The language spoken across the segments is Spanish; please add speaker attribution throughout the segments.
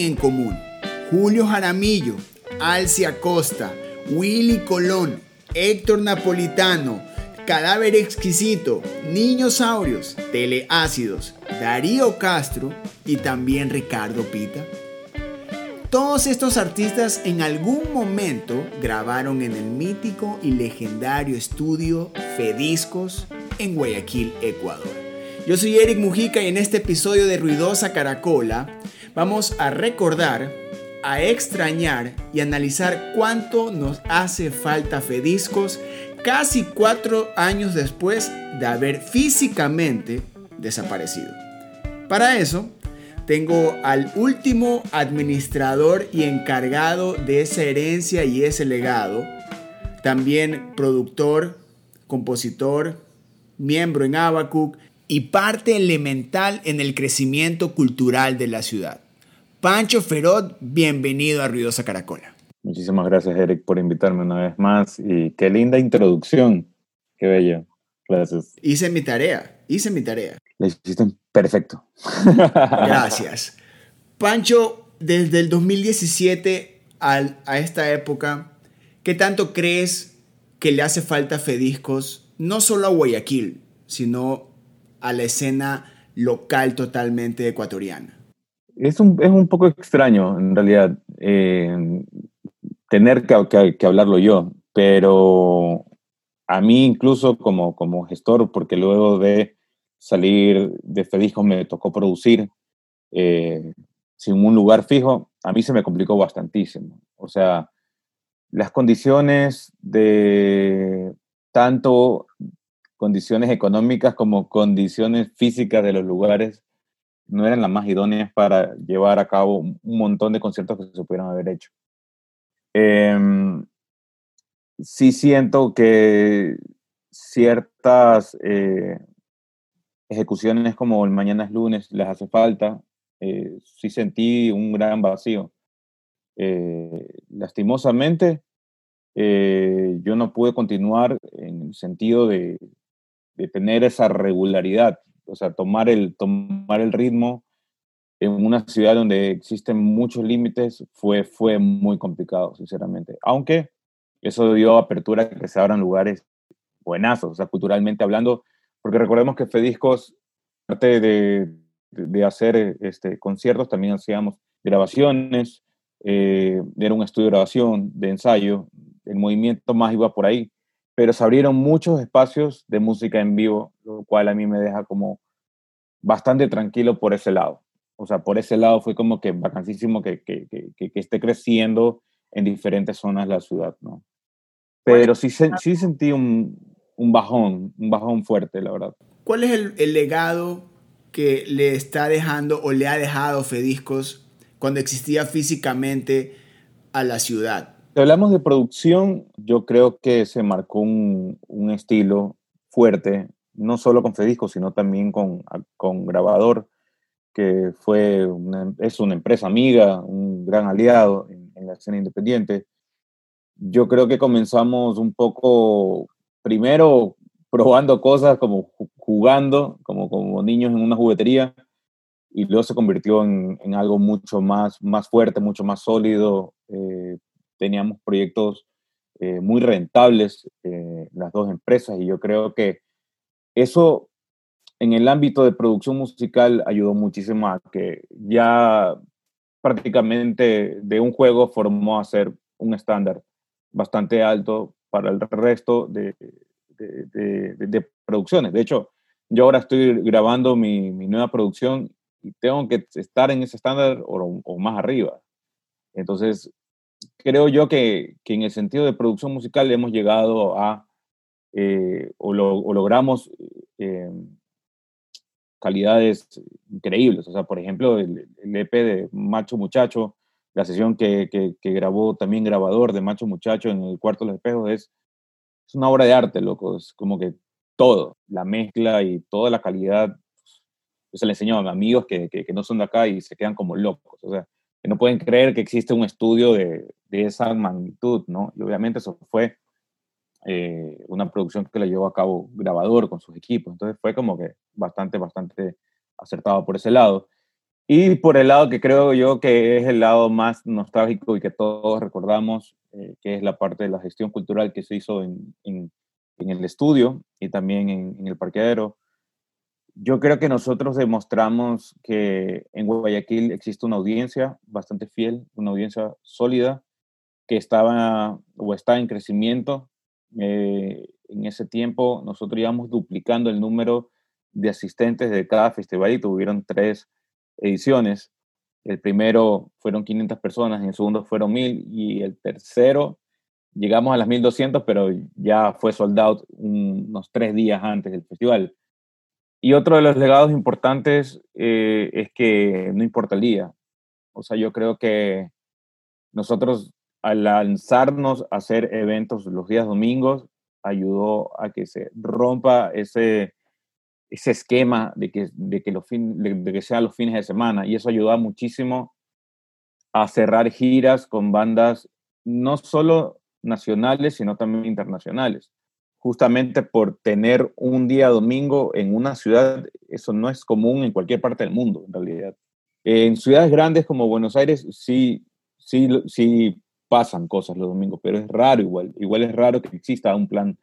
Speaker 1: en común? Julio Jaramillo, Alcia Costa, Willy Colón, Héctor Napolitano, Cadáver Exquisito, Niños Saurios, Teleácidos, Darío Castro y también Ricardo Pita. Todos estos artistas en algún momento grabaron en el mítico y legendario estudio Fediscos en Guayaquil, Ecuador. Yo soy Eric Mujica y en este episodio de Ruidosa Caracola vamos a recordar, a extrañar y analizar cuánto nos hace falta Fediscos casi cuatro años después de haber físicamente desaparecido. Para eso, tengo al último administrador y encargado de esa herencia y ese legado, también productor, compositor, miembro en Abacuc y parte elemental en el crecimiento cultural de la ciudad. Pancho Ferot, bienvenido a Ruidosa Caracola.
Speaker 2: Muchísimas gracias, Eric, por invitarme una vez más y qué linda introducción. Qué bello. Gracias.
Speaker 1: Hice mi tarea, hice mi tarea.
Speaker 2: La hiciste perfecto.
Speaker 1: Gracias. Pancho, desde el 2017 a esta época, ¿qué tanto crees que le hace falta Fediscos, no solo a Guayaquil, sino a la escena local totalmente ecuatoriana?
Speaker 2: Es un, es un poco extraño, en realidad, eh, tener que, hablarlo yo, pero a mí incluso como, como gestor, porque luego de salir de Fedisco me tocó producir eh, sin un lugar fijo, a mí se me complicó bastantísimo. O sea, las condiciones de tanto condiciones económicas como condiciones físicas de los lugares no eran las más idóneas para llevar a cabo un montón de conciertos que se pudieran haber hecho. Em, sí siento que ciertas eh, ejecuciones como el Mañana es lunes les hace falta. Eh, sí sentí un gran vacío. Eh, lastimosamente, eh, yo no pude continuar en el sentido de, de, tener esa regularidad, o sea, tomar el, tomar el ritmo en una ciudad donde existen muchos límites fue, fue muy complicado, sinceramente. Aunque eso dio apertura a que se abran lugares buenazos, o sea, culturalmente hablando, porque recordemos que Fediscos, aparte de, de, hacer este, conciertos, también hacíamos grabaciones, eh, era un estudio de grabación, de ensayo, el movimiento más iba por ahí, pero se abrieron muchos espacios de música en vivo, lo cual a mí me deja como bastante tranquilo por ese lado. O sea, por ese lado fue como que vacancísimo que, que, que, que esté creciendo en diferentes zonas de la ciudad, ¿no? Pero sí, sí sentí un, un bajón, un bajón fuerte, la verdad.
Speaker 1: ¿Cuál es el, legado que le está dejando o le ha dejado Fediscos cuando existía físicamente a la ciudad?
Speaker 2: Si hablamos de producción, yo creo que se marcó un, un estilo fuerte, no solo con Fediscos, sino también con, con Grabador, que fue es una empresa amiga, un gran aliado en, en la escena independiente. Yo creo que comenzamos un poco primero probando cosas como jugando, como, como niños en una juguetería, y luego se convirtió en, en algo mucho más, más fuerte, mucho más sólido. Eh, teníamos proyectos eh, muy rentables, eh, las dos empresas, y yo creo que eso en el ámbito de producción musical ayudó muchísimo a que ya prácticamente de un juego formó a ser un estándar bastante alto para el resto de, de, de, producciones. De hecho, yo ahora estoy grabando mi, mi, nueva producción y tengo que estar en ese estándar o, o más arriba. Entonces, creo yo que, que, en el sentido de producción musical hemos llegado a, eh, o, lo, o, logramos eh, calidades increíbles. O sea, por ejemplo, el, el, EP de Macho Muchacho, la sesión que, que, que, grabó también grabador de Macho Muchacho en el Cuarto de los Espejos es, es una obra de arte, loco. Es como que todo, la mezcla y toda la calidad. Yo se le enseño a amigos que, que, no son de acá y se quedan como locos. O sea, no pueden creer que existe un estudio de, esa magnitud, ¿no? Y obviamente eso fue eh, una producción que la llevó a cabo grabador con sus equipos. Entonces fue como que bastante, bastante acertado por ese lado. Y por el lado que creo yo que es el lado más nostálgico y que todos recordamos, eh, que es la parte de la gestión cultural que se hizo en, el estudio y también en, el parqueadero. Yo creo que nosotros demostramos que en Guayaquil existe una audiencia bastante fiel, una audiencia sólida, que estaba o está en crecimiento. Eh, en ese tiempo nosotros íbamos duplicando el número de asistentes de cada festival y tuvieron tres ediciones. El primero fueron 500 personas, en el segundo fueron 1000 y el tercero llegamos a las 1200, pero ya fue sold out unos tres días antes del festival. Y otro de los legados importantes eh, es que no importa el día. O sea, yo creo que nosotros al lanzarnos a hacer eventos los días domingos, ayudó a que se rompa ese, ese esquema de que, de que, los fin, de, que sean los fines de semana. Y eso ayudó muchísimo a cerrar giras con bandas no solo nacionales, sino también internacionales. Justamente por tener un día domingo en una ciudad, eso no es común en cualquier parte del mundo, en realidad. En ciudades grandes como Buenos Aires, sí, sí, sí pasan cosas los domingos, pero es raro igual. Igual es raro que exista un plan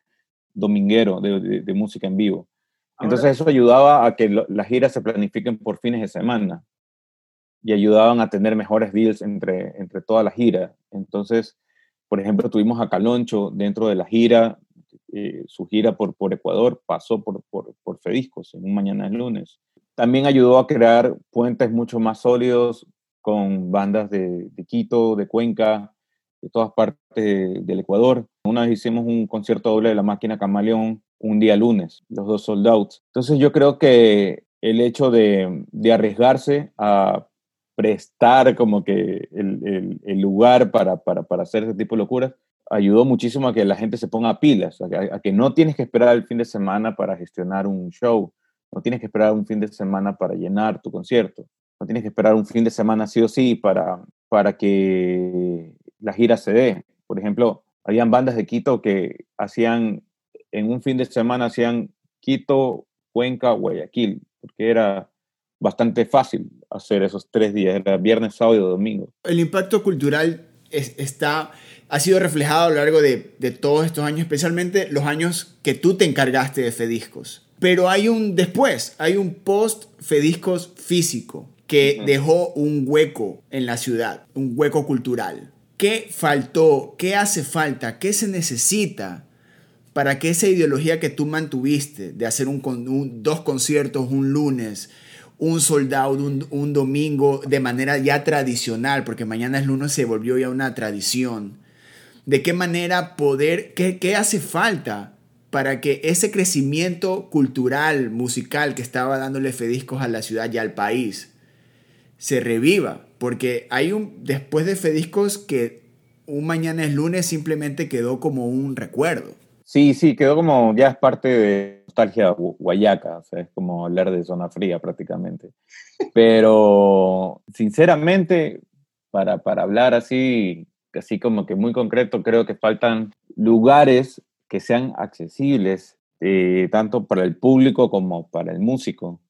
Speaker 2: dominguero de música en vivo. Entonces eso ayudaba a que las giras se planifiquen por fines de semana y ayudaban a tener mejores deals entre, entre toda la gira. Entonces, por ejemplo, tuvimos a Caloncho dentro de la gira, eh, su gira por, por Ecuador pasó por, por, por Fediscos en un mañana de lunes. También ayudó a crear puentes mucho más sólidos con bandas de, de Quito, de Cuenca, de todas partes del Ecuador. Una vez hicimos un concierto doble de la máquina Camaleón un día lunes, los dos soldados. Entonces yo creo que el hecho de, de arriesgarse a prestar como que el, el, lugar para, para, para, hacer ese tipo de locuras ayudó muchísimo a que la gente se ponga pilas, a que, a que no tienes que esperar el fin de semana para gestionar un show, no tienes que esperar un fin de semana para llenar tu concierto, no tienes que esperar un fin de semana sí o sí para, para que la gira se dé. Por ejemplo, habían bandas de Quito que hacían en un fin de semana hacían Quito, Cuenca, Guayaquil, porque era bastante fácil hacer esos tres días, era viernes, sábado y domingo.
Speaker 1: El impacto cultural está, ha sido reflejado a lo largo de, de, todos estos años, especialmente los años que tú te encargaste de Fediscos. Pero hay un después, hay un post Fediscos físico que dejó un hueco en la ciudad, un hueco cultural. ¿Qué faltó? ¿Qué hace falta? ¿Qué se necesita para que esa ideología que tú mantuviste de hacer un, dos conciertos un lunes, un soldado un, un, domingo de manera ya tradicional, porque mañana es lunes se volvió ya una tradición, de qué manera poder, qué, qué hace falta para que ese crecimiento cultural, musical que estaba dándole Fediscos a la ciudad y al país se reviva, porque hay un, después de Fediscos que un mañana es lunes simplemente quedó como un recuerdo.
Speaker 2: Sí, sí, quedó como, ya es parte de nostalgia guayaca, o sea, es como hablar de zona fría prácticamente. Pero, sinceramente, para, para hablar así, así como que muy concreto, creo que faltan lugares que sean accesibles eh, tanto para el público como para el músico.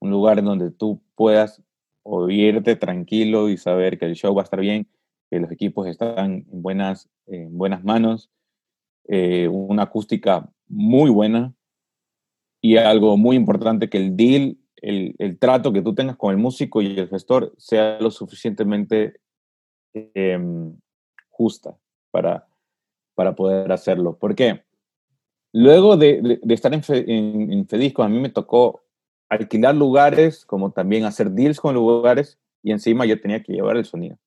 Speaker 2: Un lugar donde tú puedas oírte tranquilo y saber que el show va a estar bien, que los equipos están en buenas, en buenas manos eh, una acústica muy buena y algo muy importante, que el deal, el, el, trato que tú tengas con el músico y el gestor sea lo suficientemente eh, justa para, para poder hacerlo. ¿Por qué? Luego de, estar en, en, en, Fedisco, a mí me tocó alquilar lugares, como también hacer deals con lugares, y encima yo tenía que llevar el sonido.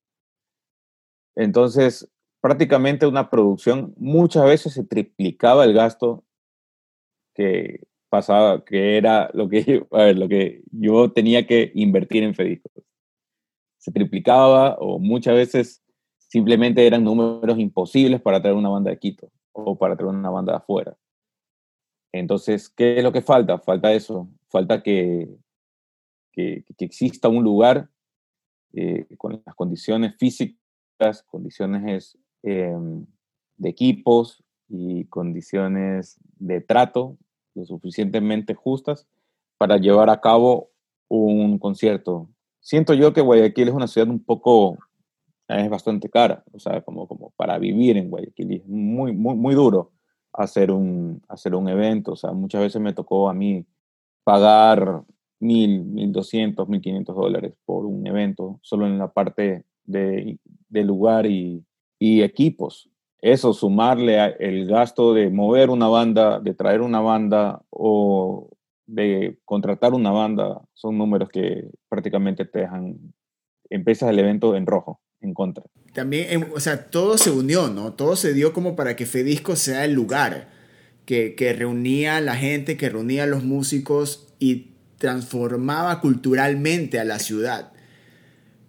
Speaker 2: Entonces, prácticamente una producción, muchas veces se triplicaba el gasto que pasaba, que era lo que, a ver, lo que yo tenía que invertir en Fediscos. Se triplicaba o muchas veces simplemente eran números imposibles para traer una banda de Quito o para traer una banda de afuera. Entonces, ¿qué es lo que falta? Falta eso, falta que, que, exista un lugar eh, con las condiciones físicas, condiciones Em, de equipos y condiciones de trato lo suficientemente justas para llevar a cabo un concierto siento yo que Guayaquil es una ciudad un poco, es bastante cara, o sea, como, como para vivir en Guayaquil, es muy, muy, muy duro hacer un, hacer un evento, o sea, muchas veces me tocó a mí pagar mil, mil doscientos, mil quinientos dólares por un evento, solo en la parte de, de lugar y, y equipos. Eso, sumarle el gasto de mover una banda, de traer una banda o de contratar una banda, son números que prácticamente te dejan, empiezas el evento en rojo, en contra.
Speaker 1: También, em, o sea, todo se unió, ¿no? Todo se dio como para que Fedisco sea el lugar que, que reunía a la gente, que reunía a los músicos y transformaba culturalmente a la ciudad.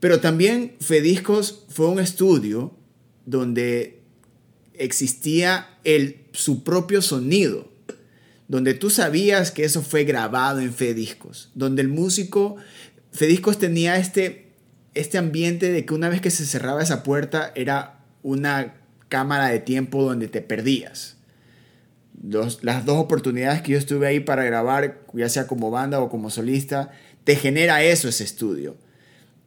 Speaker 1: Pero también Fediscos fue un estudio donde existía el, su propio sonido, donde tú sabías que eso fue grabado en Fediscos, donde el músico, Fediscos tenía este, este ambiente de que una vez que se cerraba esa puerta era una cámara de tiempo donde te perdías. las dos oportunidades que yo estuve ahí para grabar, ya sea como banda o como solista, te genera eso ese estudio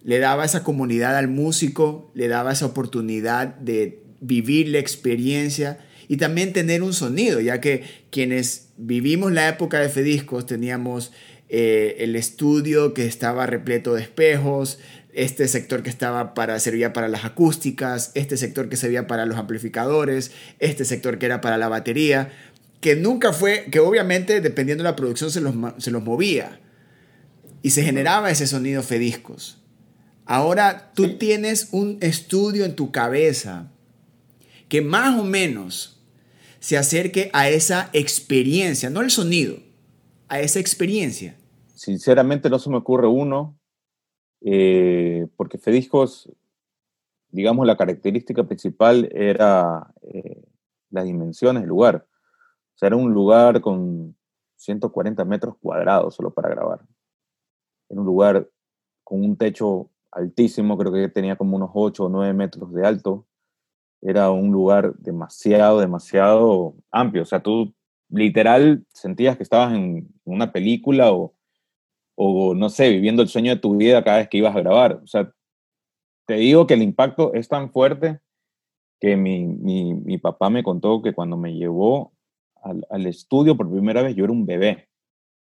Speaker 1: le daba esa comunidad al músico, le daba esa oportunidad de vivir la experiencia y también tener un sonido, ya que quienes vivimos la época de Fediscos teníamos eh, el estudio que estaba repleto de espejos, este sector que estaba para, servía para las acústicas, este sector que servía para los amplificadores, este sector que era para la batería, que nunca fue, que obviamente dependiendo de la producción se los, se los movía y se generaba ese sonido Fediscos. Ahora tú tienes un estudio en tu cabeza que más o menos se acerque a esa experiencia, no el sonido, a esa experiencia.
Speaker 2: Sinceramente no se me ocurre uno, eh, porque Fediscos, digamos, la característica principal era eh, las dimensiones del lugar. O sea, era un lugar con 140 metros cuadrados solo para grabar. Era un lugar con un techo altísimo, creo que tenía como unos 8 o 9 metros de alto. Era un lugar demasiado, demasiado amplio. O sea, tú literal sentías que estabas en una película o, o, no sé, viviendo el sueño de tu vida cada vez que ibas a grabar. O sea, te digo que el impacto es tan fuerte que mi, mi, mi papá me contó que cuando me llevó al, al, estudio por primera vez, yo era un bebé,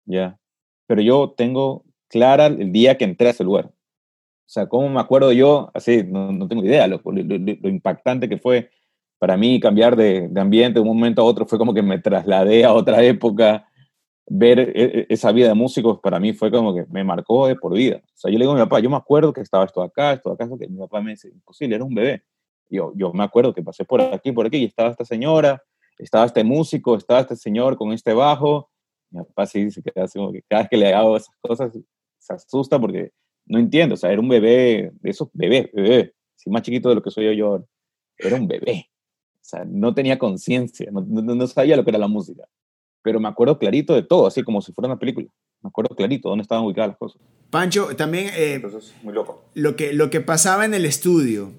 Speaker 2: ¿ya? Pero yo tengo clara el día que entré a ese lugar. O sea, ¿cómo me acuerdo yo? Así, no, no tengo idea, lo, lo, impactante que fue para mí cambiar de, de, ambiente de un momento a otro fue como que me trasladé a otra época. Ver e, e, esa vida de músicos para mí fue como que me marcó de por vida. O sea, yo le digo a mi papá, yo me acuerdo que estaba esto acá, esto acá, que mi papá me dice, imposible, era un bebé. Yo, yo me acuerdo que pasé por aquí, por aquí, y estaba esta señora, estaba este músico, estaba este señor con este bajo. Mi papá sí dice que cada vez que le hago esas cosas se asusta porque no entiendo, o sea, era un bebé, de esos bebés, bebé, sí, más chiquito de lo que soy yo, yo era un bebé. O sea, no tenía conciencia, no, no, sabía lo que era la música. Pero me acuerdo clarito de todo, así como si fuera una película. Me acuerdo clarito dónde estaban ubicadas las cosas.
Speaker 1: Pancho, también eh,
Speaker 2: Entonces, muy loco.
Speaker 1: Lo, que, lo que pasaba en el estudio,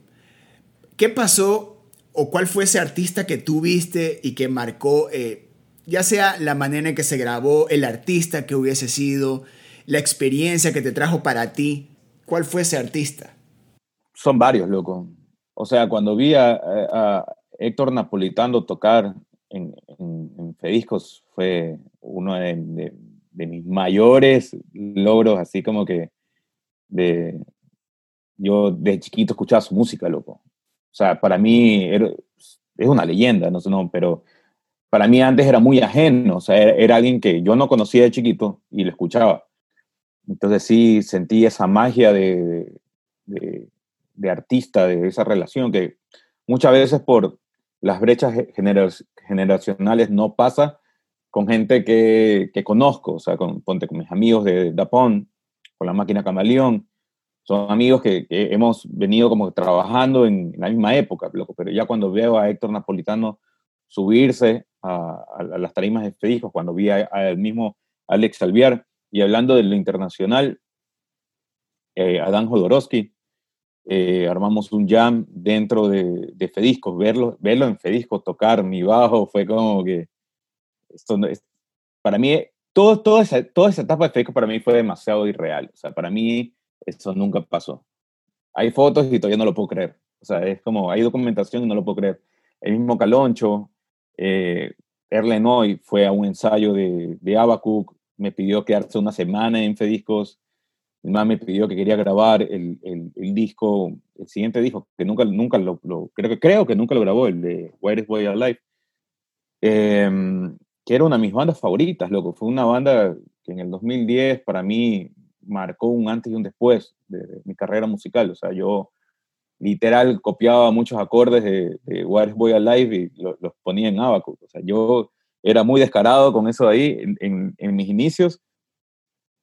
Speaker 1: ¿qué pasó o cuál fue ese artista que tú viste y que marcó, eh, ya sea la manera en que se grabó, el artista que hubiese sido, la experiencia que te trajo para ti? ¿Cuál fue ese artista?
Speaker 2: Son varios, loco. O sea, cuando vi a, Héctor Napolitano tocar en, en, Fediscos fue uno de, mis mayores logros, así como que de, yo de chiquito escuchaba su música, loco. O sea, para mí es una leyenda, no sé, no, pero para mí antes era muy ajeno, o sea, era, era, alguien que yo no conocía de chiquito y lo escuchaba. Entonces sí sentí esa magia de, de, artista, de esa relación que muchas veces por las brechas generacionales no pasa con gente que, que conozco, o sea, con, ponte con mis amigos de Dapón, con la máquina Camaleón, son amigos que, hemos venido como trabajando en, la misma época, pero ya cuando veo a Héctor Napolitano subirse a, las tarimas de Fedijos, cuando vi al mismo Alex Alviar, y hablando de lo internacional, eh, Adán Jodorowsky, eh, armamos un jam dentro de, de, Fediscos, verlo, verlo en Fediscos tocar mi bajo fue como que, esto para mí, todo, toda, esa, toda esa etapa de Fediscos para mí fue demasiado irreal. O sea, para mí Eso nunca pasó. Hay fotos y todavía no lo puedo creer. O sea, es como, hay documentación y no lo puedo creer. El mismo Caloncho, eh, Erlenoy fue a un ensayo de, de Abacuc, me pidió quedarse una semana en Fediscos, más me pidió que quería grabar el, el, disco, el siguiente disco, que nunca, nunca lo, creo, que, creo que nunca lo grabó, el de Where is Boy Alive, em, que era una de mis bandas favoritas, loco. Fue una banda que en el 2010 para mí marcó un antes y un después de, mi carrera musical. O sea, yo literal copiaba muchos acordes de, de Where is Boy Alive y los ponía en Abaco. O sea, yo era muy descarado con eso de ahí en, en mis inicios.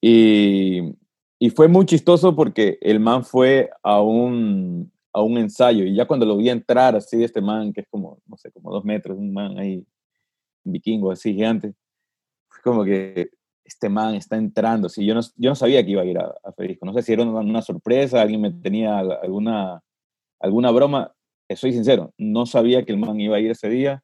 Speaker 2: Y, y fue muy chistoso porque el man fue a un, a un ensayo y ya cuando lo vi entrar así, este man, que es como, no sé, como dos metros, un man ahí, un vikingo así gigante, como que este man está entrando. Sí, yo, no, yo no sabía que iba a ir a, a. No sé si era una, sorpresa, alguien me tenía alguna, alguna broma. Soy sincero, no sabía que el man iba a ir ese día.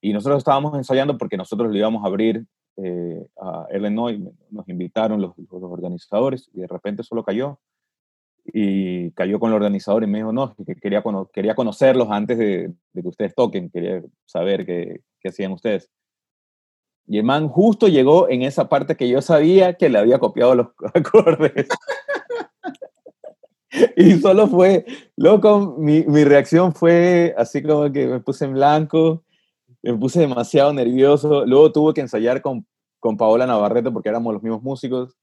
Speaker 2: Y nosotros estábamos ensayando porque nosotros le íbamos a abrir eh, a Illinois, nos invitaron los, los, organizadores y de repente solo cayó. Y cayó con el organizador y me dijo, no, que quería, quería conocerlos antes de, que ustedes toquen, quería saber qué, qué hacían ustedes. Y el man justo llegó en esa parte que yo sabía que le había copiado los acordes. y solo fue, loco, mi, mi, reacción fue así como que me puse en blanco, me puse demasiado nervioso. Luego tuve que ensayar con con Paola Navarrete porque éramos los mismos músicos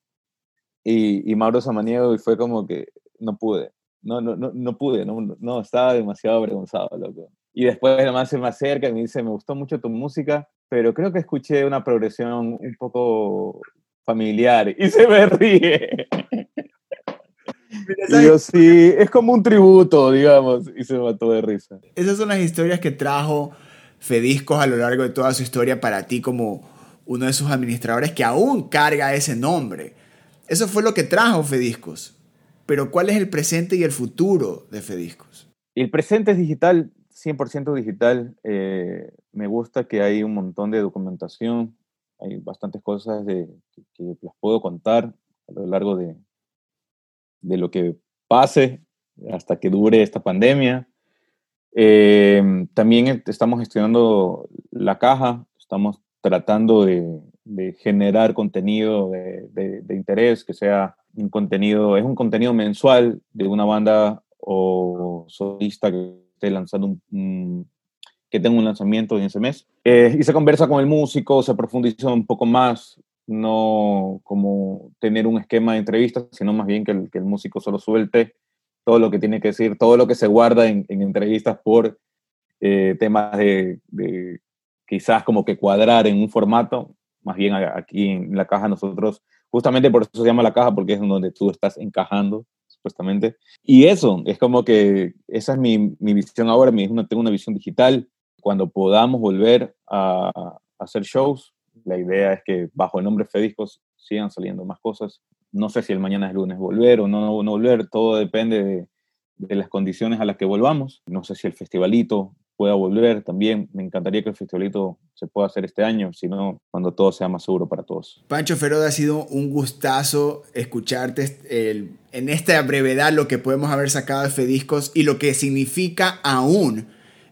Speaker 2: y, y Mauro Samaniego y fue como que no pude, no, no, no, no pude, no, no, estaba demasiado avergonzado, loco. Y después además se me acerca y me dice, me gustó mucho tu música, pero creo que escuché una progresión un poco familiar y se me ríe. Y yo sí, es como un tributo, digamos, y se mató de risa.
Speaker 1: Esas son las historias que trajo Fediscos a lo largo de toda su historia para ti como uno de sus administradores que aún carga ese nombre. Eso fue lo que trajo Fediscos. Pero ¿cuál es el presente y el futuro de Fediscos?
Speaker 2: El presente es digital, 100% digital. Eh, me gusta que hay un montón de documentación, hay bastantes cosas de, que, las puedo contar a lo largo de, de lo que pase hasta que dure esta pandemia. Eh, también estamos gestionando la caja, estamos tratando de, generar contenido de, interés, que sea un contenido, es un contenido mensual de una banda o solista que esté lanzando un, que tenga un lanzamiento en ese mes. Eh, y se conversa con el músico, se profundiza un poco más, no como tener un esquema de entrevistas, sino más bien que el, que el músico solo suelte todo lo que tiene que decir, todo lo que se guarda en, entrevistas por eh, temas de, quizás como que cuadrar en un formato, más bien aquí en la caja nosotros, justamente por eso se llama la caja, porque es donde tú estás encajando, supuestamente. Y eso, es como que esa es mi, mi visión ahora, mi, tengo una visión digital. Cuando podamos volver a, hacer shows, la idea es que bajo el nombre Fediscos sigan saliendo más cosas. No sé si el mañana es lunes volver o no, no volver, todo depende de, de las condiciones a las que volvamos. No sé si el festivalito pueda volver también. Me encantaría que el festivalito se pueda hacer este año, sino cuando todo sea más seguro para todos.
Speaker 1: Pancho Feroda, ha sido un gustazo escucharte en esta brevedad lo que podemos haber sacado de Fediscos y lo que significa aún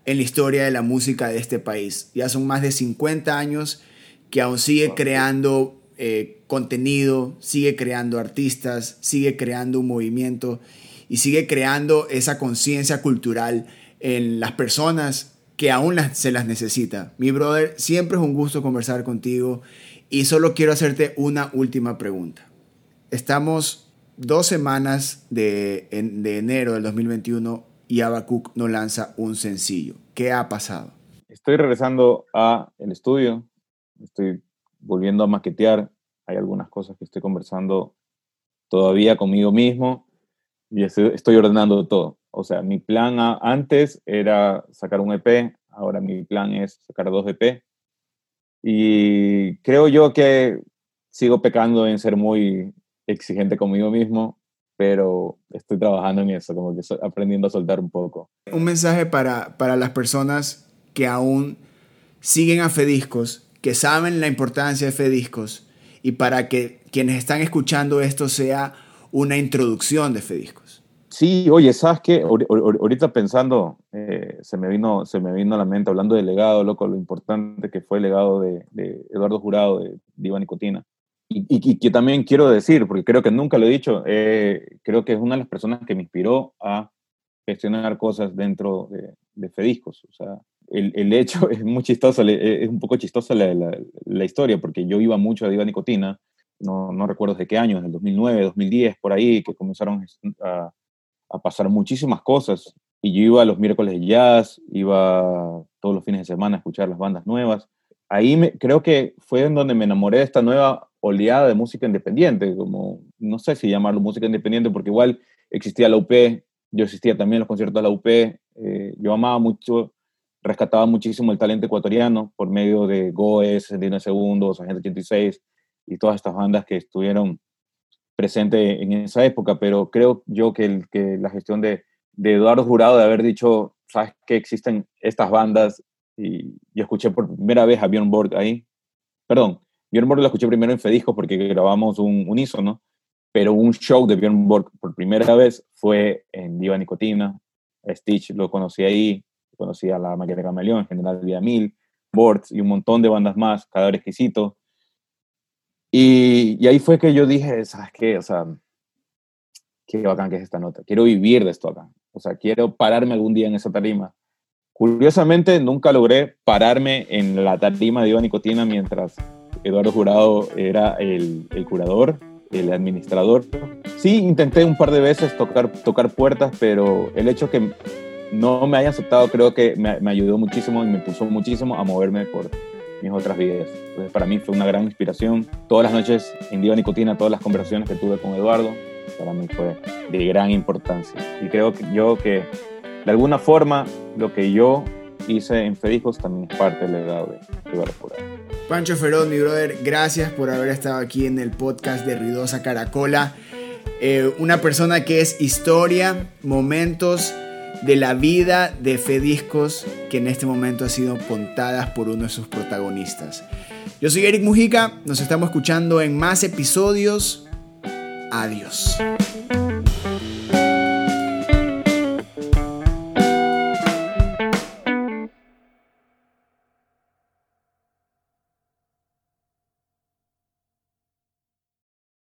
Speaker 1: en la historia de la música de este país. Ya son más de 50 años que aún sigue creando eh, contenido, sigue creando artistas, sigue creando un movimiento y sigue creando esa conciencia cultural en las personas que aún se las necesita. Mi brother, siempre es un gusto conversar contigo y solo quiero hacerte una última pregunta. Estamos dos semanas de, de enero del 2021 y Abacuc no lanza un sencillo. ¿Qué ha pasado?
Speaker 2: Estoy regresando a el estudio, estoy volviendo a maquetear, hay algunas cosas que estoy conversando todavía conmigo mismo y estoy ordenando todo. O sea, mi plan antes era sacar un EP, ahora mi plan es sacar dos EP. Y creo yo que sigo pecando en ser muy exigente conmigo mismo, pero estoy trabajando en eso, como que estoy aprendiendo a soltar un poco.
Speaker 1: Un mensaje para, para las personas que aún siguen a Fediscos, que saben la importancia de Fediscos, y para que quienes están escuchando esto sea una introducción de Fediscos.
Speaker 2: Sí, oye, ¿sabes qué? Ahorita pensando, eh, se, me vino, se me vino a la mente, hablando del legado, loco, lo importante que fue el legado de, Eduardo Jurado, de, Diva Nicotina. Y, que también quiero decir, porque creo que nunca lo he dicho, eh, creo que es una de las personas que me inspiró a gestionar cosas dentro de, Fediscos. O sea, el, hecho es muy chistoso, es un poco chistosa la, historia, porque yo iba mucho a Diva Nicotina, no, no recuerdo de qué año, en el 2009, 2010, por ahí, que comenzaron a, a pasar muchísimas cosas. Y yo iba los miércoles de jazz, iba todos los fines de semana a escuchar las bandas nuevas. Ahí me, creo que fue en donde me enamoré de esta nueva oleada de música independiente, como no sé si llamarlo música independiente, porque igual existía la UP, yo existía también los conciertos de la UP, eh, yo amaba mucho, rescataba muchísimo el talento ecuatoriano por medio de Goes, 69 Segundos, Agente 86 y todas estas bandas que estuvieron presentes en esa época, pero creo yo que, el, que la gestión de, Eduardo Jurado de haber dicho, sabes que existen estas bandas y yo escuché por primera vez a Björn Borg ahí, perdón, Björn Borg lo escuché primero en Fedisco porque grabamos un unísono, pero un show de Björn Borg por primera vez fue en Diva Nicotina, Stitch lo conocí ahí, conocí a la de Camaleón, General Vía Mil, Bords y un montón de bandas más, Cadáver Exquisito. Y, ahí fue que yo dije, ¿sabes qué? O sea, qué bacán que es esta nota. Quiero vivir de esto acá. O sea, quiero pararme algún día en esa tarima. Curiosamente, nunca logré pararme en la tarima de Iva Nicotina mientras Eduardo Jurado era el, curador, el administrador. Sí, intenté un par de veces tocar, tocar puertas, pero el hecho que no me hayan aceptado creo que me, me ayudó muchísimo y me puso muchísimo a moverme por mis otras vidas. Entonces, para mí fue una gran inspiración. Todas las noches en Diva Nicotina, todas las conversaciones que tuve con Eduardo, para mí fue de gran importancia. Y creo que yo que de alguna forma lo que yo hice en Fedijos también es parte del legado de Eduardo Jurado.
Speaker 1: Pancho Ferón, mi brother, gracias por haber estado aquí en el podcast de Ruidosa Caracola. Eh, una persona que es historia, momentos de la vida de Fediscos que en este momento ha sido contadas por uno de sus protagonistas. Yo soy Eric Mujica, nos estamos escuchando en más episodios Adiós.